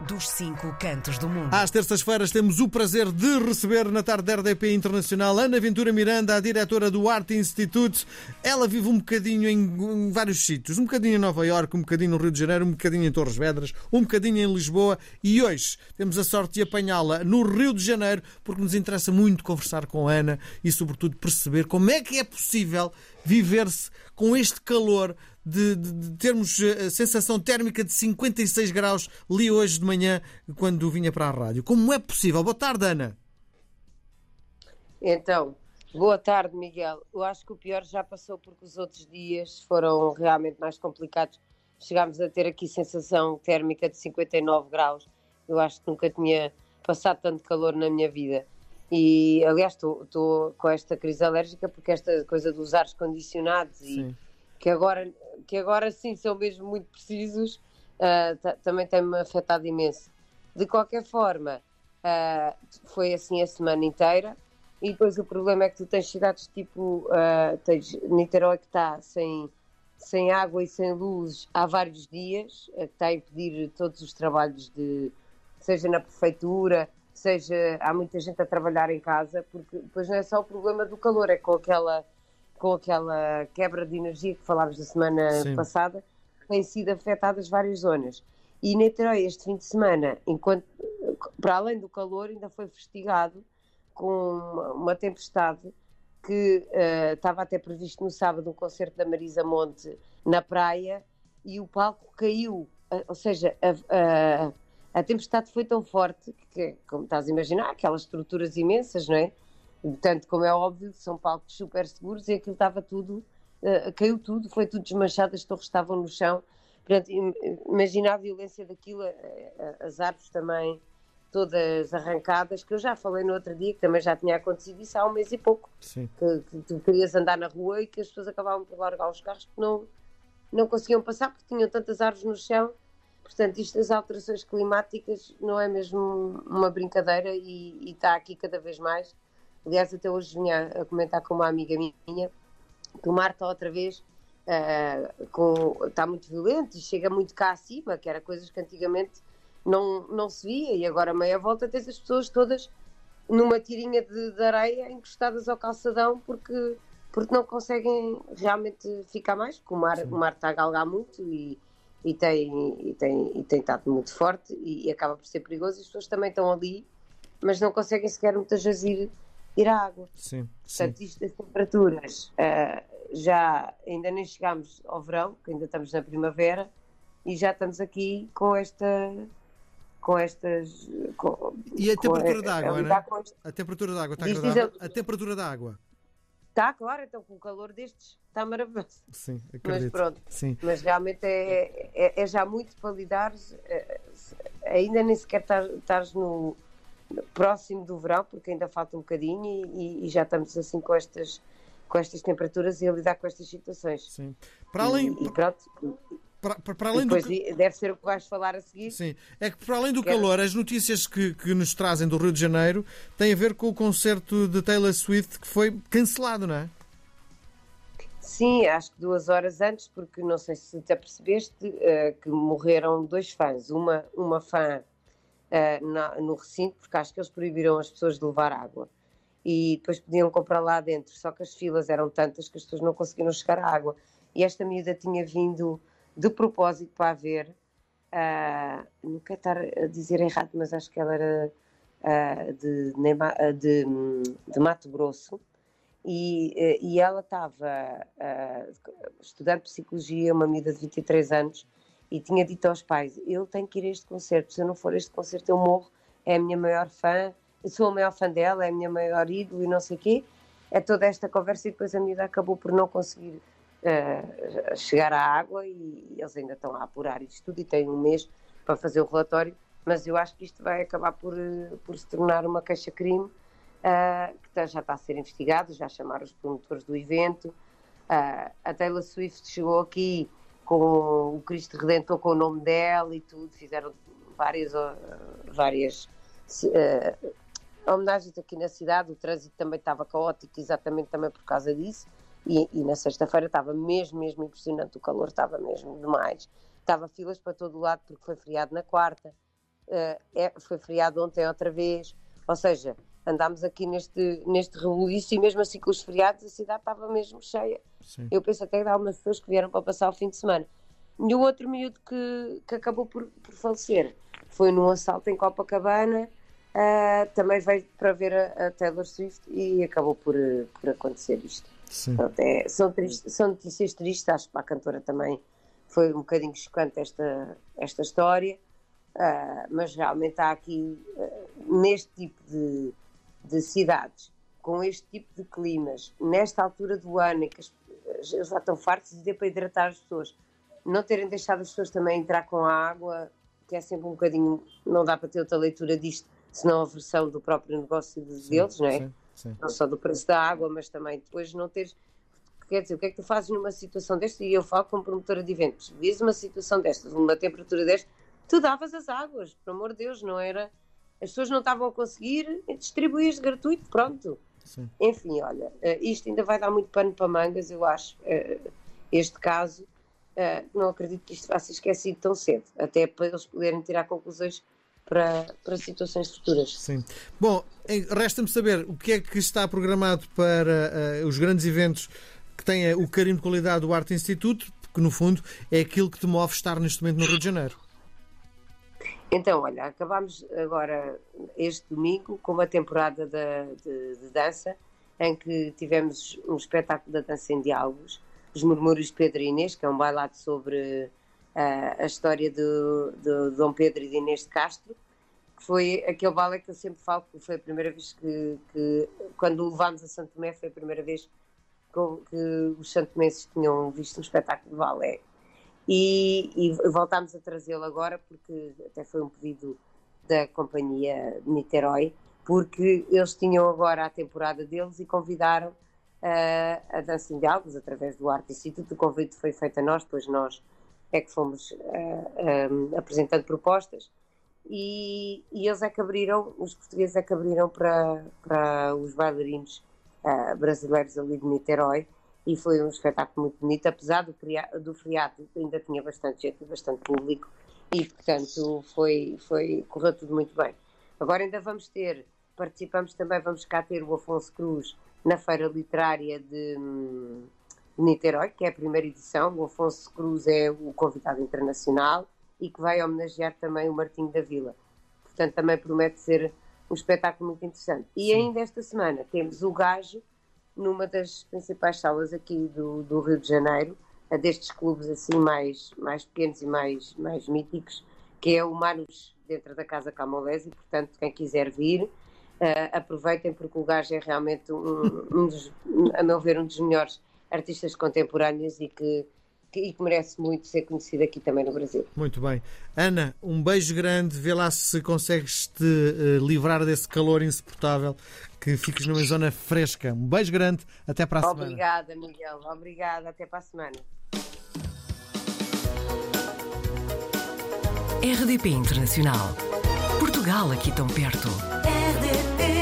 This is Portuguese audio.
dos cinco cantos do mundo. Às terças-feiras temos o prazer de receber na tarde da RDP Internacional Ana Ventura Miranda, a diretora do Art Institute. Ela vive um bocadinho em vários sítios, um bocadinho em Nova Iorque, um bocadinho no Rio de Janeiro, um bocadinho em Torres Vedras, um bocadinho em Lisboa e hoje temos a sorte de apanhá-la no Rio de Janeiro porque nos interessa muito conversar com a Ana e sobretudo perceber como é que é possível viver-se com este calor de, de, de, termos a sensação térmica de 56 graus, li hoje de manhã quando vinha para a rádio. Como é possível? Boa tarde, Ana. Então, boa tarde, Miguel. Eu acho que o pior já passou porque os outros dias foram realmente mais complicados. Chegámos a ter aqui sensação térmica de 59 graus. Eu acho que nunca tinha passado tanto calor na minha vida. E, aliás, estou com esta crise alérgica porque esta coisa dos ares condicionados e que agora, que agora sim são mesmo muito precisos, uh, também tem-me afetado imenso. De qualquer forma, uh, foi assim a semana inteira. E depois o problema é que tu tens cidades tipo uh, tens Niterói que está sem, sem água e sem luz há vários dias, que está a impedir todos os trabalhos de seja na prefeitura, seja há muita gente a trabalhar em casa, porque depois não é só o problema do calor, é com aquela com aquela quebra de energia que falámos da semana Sim. passada, têm sido afetadas várias zonas. E Niterói, este fim de semana, enquanto, para além do calor, ainda foi festigado com uma, uma tempestade que uh, estava até previsto no sábado um concerto da Marisa Monte na praia e o palco caiu. Uh, ou seja, a, a, a, tempestade foi tão forte que, como estás a imaginar, aquelas estruturas imensas, não é? Portanto, como é óbvio, são palcos super seguros e aquilo estava tudo, uh, caiu tudo, foi tudo desmanchado, as torres estavam no chão. Portanto, imagina a violência daquilo, as árvores também todas arrancadas, que eu já falei no outro dia, que também já tinha acontecido isso há um mês e pouco. Sim. Que, que tu querias andar na rua e que as pessoas acabavam por largar os carros porque não, não conseguiam passar porque tinham tantas árvores no chão. Portanto, isto das alterações climáticas não é mesmo uma brincadeira e, e está aqui cada vez mais. Aliás, até hoje vinha a comentar com uma amiga minha que o mar está outra vez uh, com, está muito violento e chega muito cá acima, que era coisas que antigamente não, não se via, e agora meia volta tens as pessoas todas numa tirinha de, de areia encostadas ao calçadão porque, porque não conseguem realmente ficar mais, porque o mar, o mar está a galgar muito e, e, tem, e, tem, e tem estado muito forte e, e acaba por ser perigoso, e as pessoas também estão ali, mas não conseguem sequer muitas vezes ir ir à água. Sim, Portanto, isto das temperaturas, uh, já ainda nem chegámos ao verão, que ainda estamos na primavera, e já estamos aqui com esta. Com estas. Com, e a temperatura da água, né? A temperatura da água está agradável? A temperatura da água. Está, claro, então com o calor destes está maravilhoso. Sim, acredito. Mas pronto, Sim. mas realmente é, é, é já muito para lidar, eh, ainda nem sequer estás no, próximo do verão, porque ainda falta um bocadinho e, e, já estamos assim com estas, com estas temperaturas e a lidar com estas situações. Sim. Para além. E, e pronto. Para, para além depois do deve ser o que vais falar a seguir. Sim, é que para além do calor, as notícias que, que nos trazem do Rio de Janeiro têm a ver com o concerto de Taylor Swift que foi cancelado, não é? Sim, acho que duas horas antes, porque não sei se te apercebeste uh, que morreram dois fãs. Uma, uma fã uh, na, no recinto, porque acho que eles proibiram as pessoas de levar água. E depois podiam comprar lá dentro, só que as filas eram tantas que as pessoas não conseguiram chegar à água. E esta miúda tinha vindo de propósito para ver, uh, não quero estar a dizer errado, mas acho que ela era uh, de, de, de, Mato Grosso, e, e ela estava uh, estudando psicologia, uma miúda de 23 anos, e tinha dito aos pais: Eu tenho que ir a este concerto, se eu não for a este concerto eu morro, é a minha maior fã, sou a maior fã dela, é a minha maior ídolo e não sei o quê. É toda esta conversa e depois a miúda acabou por não conseguir uh, chegar à água e, eles ainda estão a apurar isto tudo e têm um mês para fazer o relatório, mas eu acho que isto vai acabar por, eh, por se tornar uma queixa-crime uh, que tá, já está a ser investigado, já chamaram os promotores do evento. Uh, a Taylor Swift chegou aqui com o Cristo Redentor com o nome dela e tudo, fizeram várias, várias uh, homenagens aqui na cidade, o trânsito também estava caótico exatamente também por causa disso. E, e na sexta-feira estava mesmo, mesmo impressionante, o calor estava mesmo demais, estava filas para todo lado porque foi feriado na quarta uh, é, foi feriado ontem outra vez, ou seja, andámos aqui neste, neste rebuliço e mesmo assim com os feriados a cidade estava mesmo cheia. Sim. Eu penso até que há algumas pessoas que vieram para passar o fim de semana. E o outro miúdo que, que acabou por, por falecer foi num assalto em Copacabana, uh, também veio para ver a, a, Taylor Swift e acabou por, por acontecer isto. Portanto, é, são, tristes, são notícias tristes, acho que para a cantora também foi um bocadinho chocante esta, esta história, uh, mas realmente há aqui, uh, neste tipo de, de cidades, com este tipo de climas, nesta altura do ano em que as, eles já estão fartos de ter para hidratar as pessoas, não terem deixado as pessoas também entrar com a água, que é sempre um bocadinho, não dá para ter outra leitura disto, senão a versão do próprio negócio de, sim, deles, não é? Sim, sim. Não só do preço da água, mas também depois não teres. Quer dizer, o que é que tu fazes numa situação desta? E eu falo como promotora de eventos. Vis uma situação destas, uma temperatura desta, tu davas as águas, por amor de Deus, não era. As pessoas não estavam a conseguir, distribuías gratuito, pronto. Sim. Enfim, olha, eh, isto ainda vai dar muito pano para mangas, eu acho, eh, este caso. Uh, não acredito que isto vá ser esquecido tão cedo, até para eles poderem tirar conclusões para, para situações futuras. Sim. Bom, resta-me saber o que é que está programado para uh, os grandes eventos que têm o carinho de qualidade do Arte Instituto, que no fundo é aquilo que te move estar neste momento no Rio de Janeiro. Então, olha, acabámos agora este domingo com uma temporada de, de, de dança em que tivemos um espetáculo da dança em diálogos os Murmúrios de Pedro e Inês, que é um bailado sobre uh, a história do, do Dom Pedro e de Inês de Castro, que foi aquele balé que eu sempre falo, que foi a primeira vez que, que quando o levámos a Santo Tomé, foi a primeira vez que, que os santomenses tinham visto um espetáculo de balé. E, e voltámos a trazê-lo agora, porque até foi um pedido da companhia de Niterói, porque eles tinham agora a temporada deles e convidaram uh, a Dança em Diálogos através do Arte Instituto. O convite foi feito a nós, pois nós é que fomos uh, eh, um, eh, apresentando propostas e, e, eles é que abriram, os portugueses é que abriram para, para os bailarinos uh, brasileiros ali de Niterói e foi um espetáculo muito bonito, apesar do, do feriado ainda tinha bastante gente, bastante público e portanto foi, foi, correu tudo muito bem. Agora ainda vamos ter, participamos também, vamos cá ter o Afonso Cruz na Feira Literária de Niterói, que é a primeira edição. O Afonso Cruz é o convidado internacional e que vai homenagear também o Martinho da Vila. Portanto, também promete ser um espetáculo muito interessante. E Sim. ainda esta semana temos o Gajo numa das principais salas aqui do, do Rio de Janeiro, destes clubes assim mais, mais pequenos e mais, mais míticos, que é o Manus dentro da Casa Camolese, portanto quem quiser vir Uh, aproveitem porque o gajo é realmente um, um dos, a meu ver, um dos melhores artistas contemporâneos e que, e que merece muito ser conhecido aqui também no Brasil. Muito bem. Ana, um beijo grande, vê lá se consegues te uh, livrar desse calor insuportável, que fiques numa zona fresca. Um beijo grande, até para a Obrigada, semana. Obrigada, Miguel. Obrigada, até para a semana. RDP Internacional. Portugal aqui tão perto. RDP